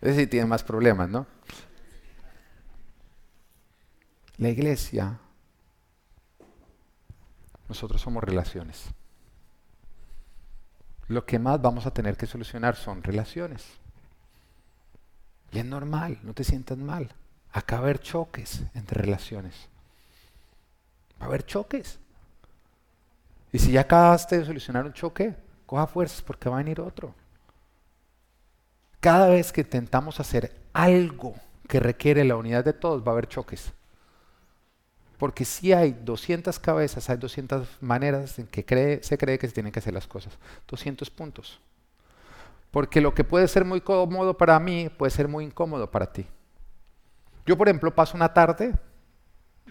Ese sí tiene más problemas, ¿no? La iglesia, nosotros somos relaciones. Lo que más vamos a tener que solucionar son relaciones. Y es normal, no te sientas mal. Acá va a haber choques entre relaciones. Va a haber choques. Y si ya acabaste de solucionar un choque, coja fuerzas porque va a venir otro. Cada vez que intentamos hacer algo que requiere la unidad de todos, va a haber choques. Porque si hay 200 cabezas, hay 200 maneras en que se cree que se tienen que hacer las cosas. 200 puntos. Porque lo que puede ser muy cómodo para mí puede ser muy incómodo para ti. Yo, por ejemplo, paso una tarde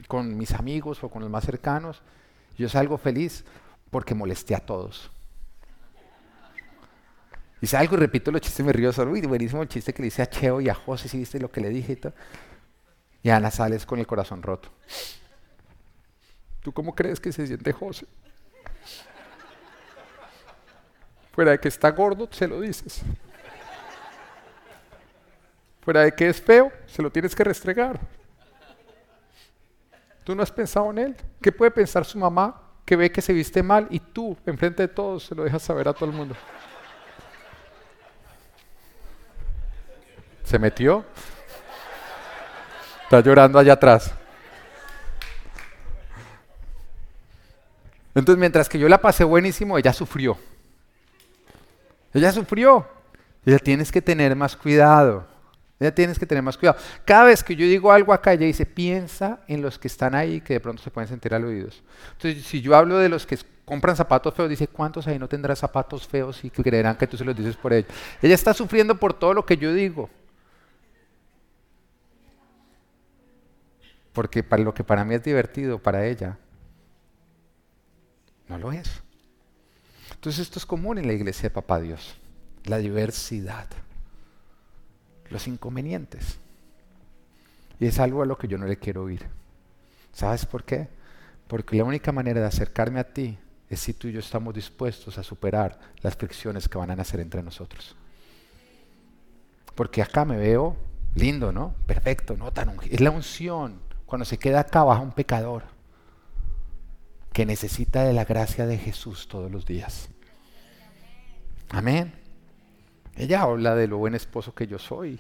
con mis amigos o con los más cercanos, yo salgo feliz porque molesté a todos. Y salgo y repito los chistes, me río solo, uy, buenísimo el chiste que le hice a Cheo y a José, si viste lo que le dije y todo. Y Ana sales con el corazón roto. ¿Tú cómo crees que se siente José? Fuera de que está gordo, se lo dices. Fuera de que es feo, se lo tienes que restregar. Tú no has pensado en él. ¿Qué puede pensar su mamá que ve que se viste mal y tú, enfrente de todos, se lo dejas saber a todo el mundo? ¿Se metió? Está llorando allá atrás. Entonces, mientras que yo la pasé buenísimo, ella sufrió. Ella sufrió. Ella tienes que tener más cuidado. Ella tienes que tener más cuidado. Cada vez que yo digo algo acá, ella dice, piensa en los que están ahí que de pronto se pueden sentir aludidos. Entonces, si yo hablo de los que compran zapatos feos, dice, ¿cuántos ahí no tendrán zapatos feos y que creerán que tú se los dices por ellos? Ella está sufriendo por todo lo que yo digo. Porque para lo que para mí es divertido, para ella, no lo es. Entonces esto es común en la iglesia de Papá Dios, la diversidad, los inconvenientes. Y es algo a lo que yo no le quiero oír. ¿Sabes por qué? Porque la única manera de acercarme a ti es si tú y yo estamos dispuestos a superar las fricciones que van a nacer entre nosotros. Porque acá me veo lindo, ¿no? Perfecto, no tan Es la unción cuando se queda acá bajo un pecador que necesita de la gracia de Jesús todos los días. Amén. Ella habla de lo buen esposo que yo soy,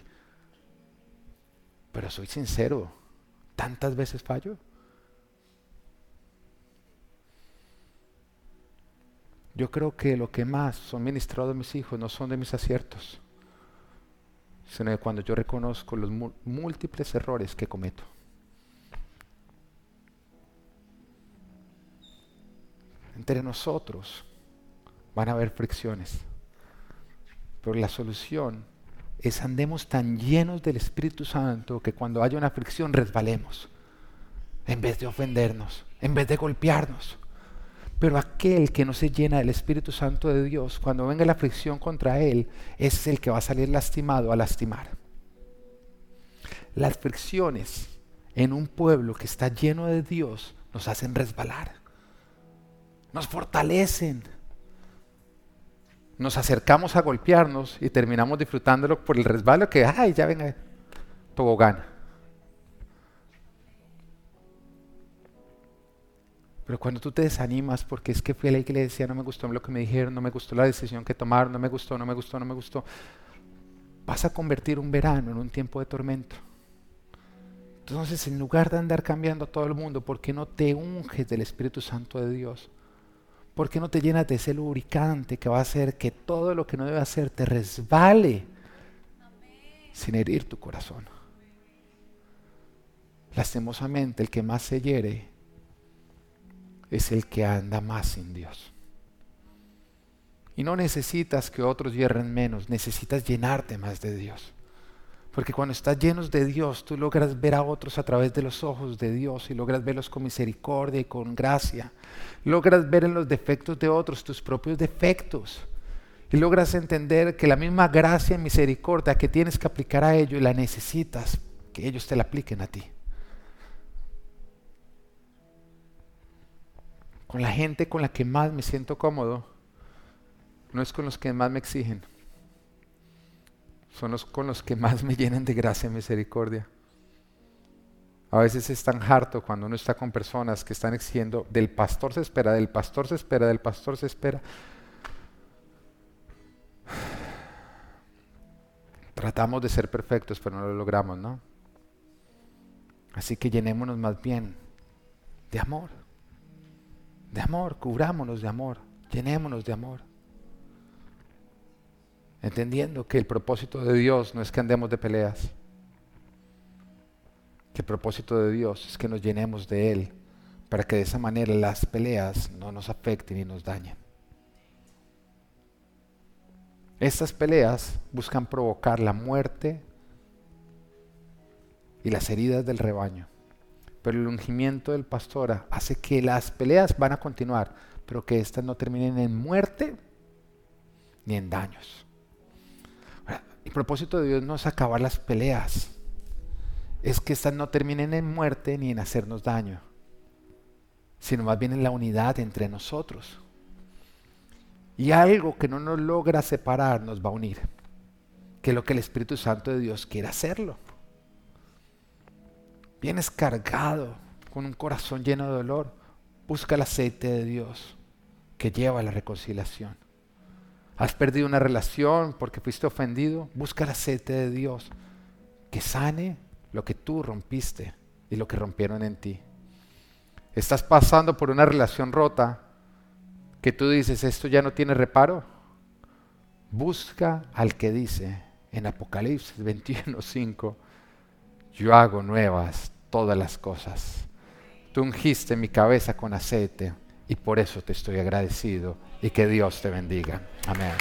pero soy sincero, tantas veces fallo. Yo creo que lo que más son ministrados mis hijos no son de mis aciertos, sino de cuando yo reconozco los múltiples errores que cometo. entre nosotros van a haber fricciones. Pero la solución es andemos tan llenos del Espíritu Santo que cuando haya una fricción resbalemos, en vez de ofendernos, en vez de golpearnos. Pero aquel que no se llena del Espíritu Santo de Dios, cuando venga la fricción contra él, es el que va a salir lastimado a lastimar. Las fricciones en un pueblo que está lleno de Dios nos hacen resbalar nos fortalecen. Nos acercamos a golpearnos y terminamos disfrutándolo por el resbalo que, ay, ya venga, tobogán. Pero cuando tú te desanimas porque es que fui a la iglesia, no me gustó lo que me dijeron, no me gustó la decisión que tomaron, no me gustó, no me gustó, no me gustó, vas a convertir un verano en un tiempo de tormento. Entonces, en lugar de andar cambiando a todo el mundo, ¿por qué no te unges del Espíritu Santo de Dios? ¿Por qué no te llenas de ese lubricante que va a hacer que todo lo que no debe hacer te resbale sin herir tu corazón? Lastimosamente, el que más se hiere es el que anda más sin Dios. Y no necesitas que otros hierren menos, necesitas llenarte más de Dios. Porque cuando estás llenos de Dios, tú logras ver a otros a través de los ojos de Dios y logras verlos con misericordia y con gracia. Logras ver en los defectos de otros tus propios defectos. Y logras entender que la misma gracia y misericordia que tienes que aplicar a ellos la necesitas que ellos te la apliquen a ti. Con la gente con la que más me siento cómodo, no es con los que más me exigen son los con los que más me llenan de gracia y misericordia. A veces es tan harto cuando uno está con personas que están exigiendo, del pastor se espera, del pastor se espera, del pastor se espera. [sighs] Tratamos de ser perfectos, pero no lo logramos, ¿no? Así que llenémonos más bien de amor. De amor, cubrámonos de amor, llenémonos de amor entendiendo que el propósito de Dios no es que andemos de peleas, que el propósito de Dios es que nos llenemos de Él, para que de esa manera las peleas no nos afecten y nos dañen. Estas peleas buscan provocar la muerte y las heridas del rebaño, pero el ungimiento del pastor hace que las peleas van a continuar, pero que éstas no terminen en muerte ni en daños. El propósito de Dios no es acabar las peleas, es que éstas no terminen en muerte ni en hacernos daño, sino más bien en la unidad entre nosotros. Y algo que no nos logra separar nos va a unir. que lo que el Espíritu Santo de Dios quiere hacerlo. Vienes cargado con un corazón lleno de dolor. Busca el aceite de Dios que lleva a la reconciliación. Has perdido una relación porque fuiste ofendido. Busca el aceite de Dios que sane lo que tú rompiste y lo que rompieron en ti. Estás pasando por una relación rota que tú dices, esto ya no tiene reparo. Busca al que dice en Apocalipsis [laughs] 21:5, yo hago nuevas todas las cosas. Tú ungiste mi cabeza con aceite y por eso te estoy agradecido y que Dios te bendiga. Amén.